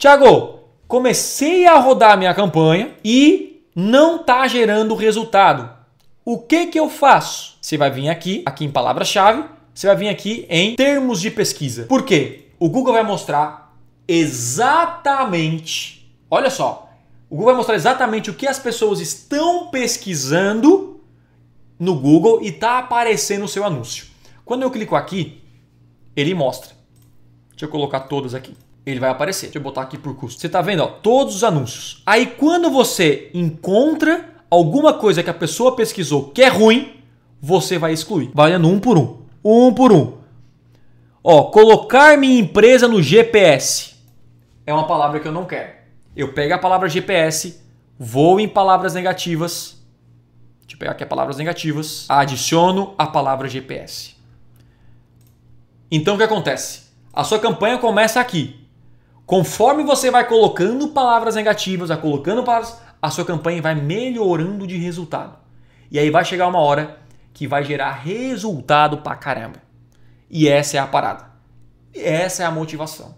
Tiago, comecei a rodar minha campanha e não está gerando resultado. O que que eu faço? Você vai vir aqui, aqui em palavra-chave, você vai vir aqui em termos de pesquisa. Por quê? O Google vai mostrar exatamente, olha só, o Google vai mostrar exatamente o que as pessoas estão pesquisando no Google e está aparecendo o seu anúncio. Quando eu clico aqui, ele mostra. Deixa eu colocar todas aqui. Ele vai aparecer. Deixa eu botar aqui por custo. Você está vendo, ó, todos os anúncios. Aí quando você encontra alguma coisa que a pessoa pesquisou que é ruim, você vai excluir. Vai olhando um por um. Um por um. Ó, colocar minha empresa no GPS. É uma palavra que eu não quero. Eu pego a palavra GPS, vou em palavras negativas. Deixa eu pegar aqui as palavras negativas. Adiciono a palavra GPS. Então o que acontece? A sua campanha começa aqui. Conforme você vai colocando palavras negativas, vai colocando palavras, a sua campanha vai melhorando de resultado. E aí vai chegar uma hora que vai gerar resultado pra caramba. E essa é a parada. Essa é a motivação.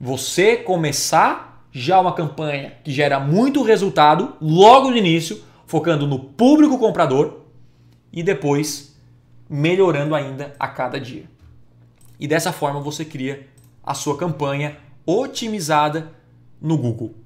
Você começar já uma campanha que gera muito resultado logo no início, focando no público comprador e depois melhorando ainda a cada dia. E dessa forma você cria a sua campanha otimizada no Google.